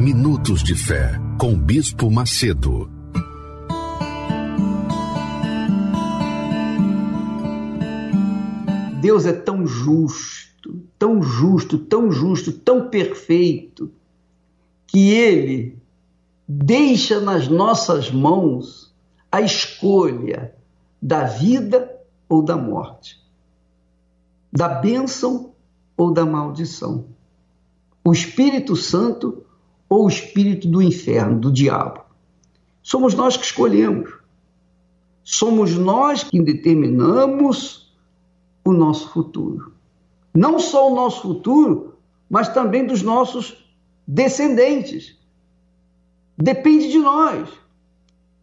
Minutos de Fé, com Bispo Macedo. Deus é tão justo, tão justo, tão justo, tão perfeito, que Ele deixa nas nossas mãos a escolha da vida ou da morte, da bênção ou da maldição, o Espírito Santo ou o espírito do inferno, do diabo. Somos nós que escolhemos. Somos nós que determinamos o nosso futuro. Não só o nosso futuro, mas também dos nossos descendentes. Depende de nós.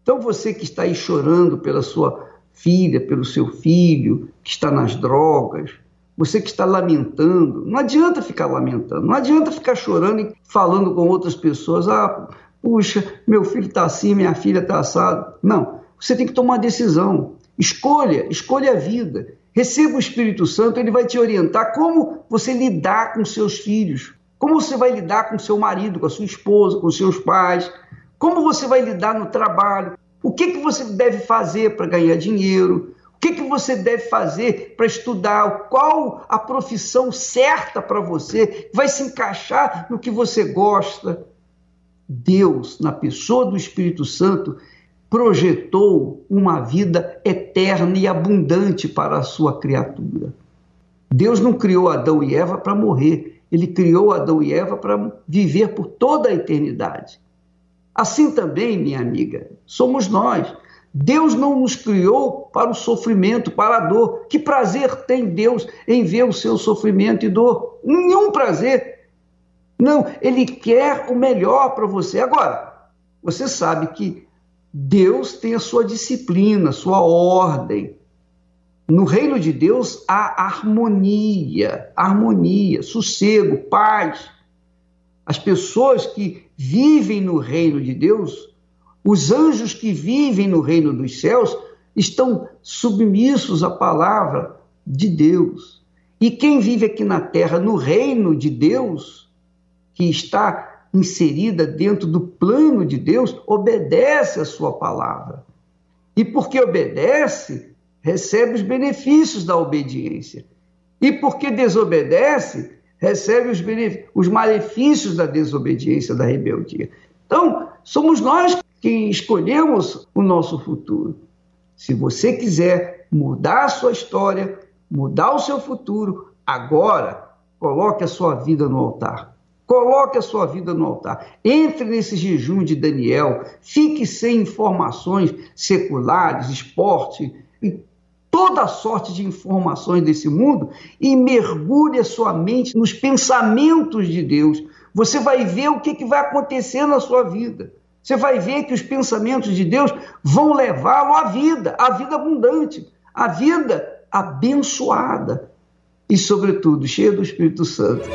Então você que está aí chorando pela sua filha, pelo seu filho, que está nas drogas, você que está lamentando, não adianta ficar lamentando, não adianta ficar chorando e falando com outras pessoas, ah, puxa, meu filho está assim, minha filha está assado. Não, você tem que tomar uma decisão. Escolha, escolha a vida. Receba o Espírito Santo, ele vai te orientar como você lidar com seus filhos, como você vai lidar com seu marido, com a sua esposa, com seus pais, como você vai lidar no trabalho, o que, que você deve fazer para ganhar dinheiro, o que, que você deve fazer para estudar? Qual a profissão certa para você? Vai se encaixar no que você gosta? Deus, na pessoa do Espírito Santo, projetou uma vida eterna e abundante para a sua criatura. Deus não criou Adão e Eva para morrer, ele criou Adão e Eva para viver por toda a eternidade. Assim também, minha amiga, somos nós. Deus não nos criou para o sofrimento, para a dor. Que prazer tem Deus em ver o seu sofrimento e dor? Nenhum prazer. Não, Ele quer o melhor para você. Agora, você sabe que Deus tem a sua disciplina, a sua ordem. No reino de Deus há harmonia, harmonia, sossego, paz. As pessoas que vivem no reino de Deus os anjos que vivem no reino dos céus estão submissos à palavra de Deus. E quem vive aqui na terra no reino de Deus, que está inserida dentro do plano de Deus, obedece a sua palavra. E porque obedece, recebe os benefícios da obediência. E porque desobedece, recebe os, os malefícios da desobediência, da rebeldia. Então, somos nós que escolhemos o nosso futuro. Se você quiser mudar a sua história, mudar o seu futuro, agora coloque a sua vida no altar. Coloque a sua vida no altar. Entre nesse jejum de Daniel. Fique sem informações seculares, esporte e toda sorte de informações desse mundo e mergulhe a sua mente nos pensamentos de Deus. Você vai ver o que, que vai acontecer na sua vida. Você vai ver que os pensamentos de Deus vão levá-lo à vida, à vida abundante, à vida abençoada e, sobretudo, cheia do Espírito Santo.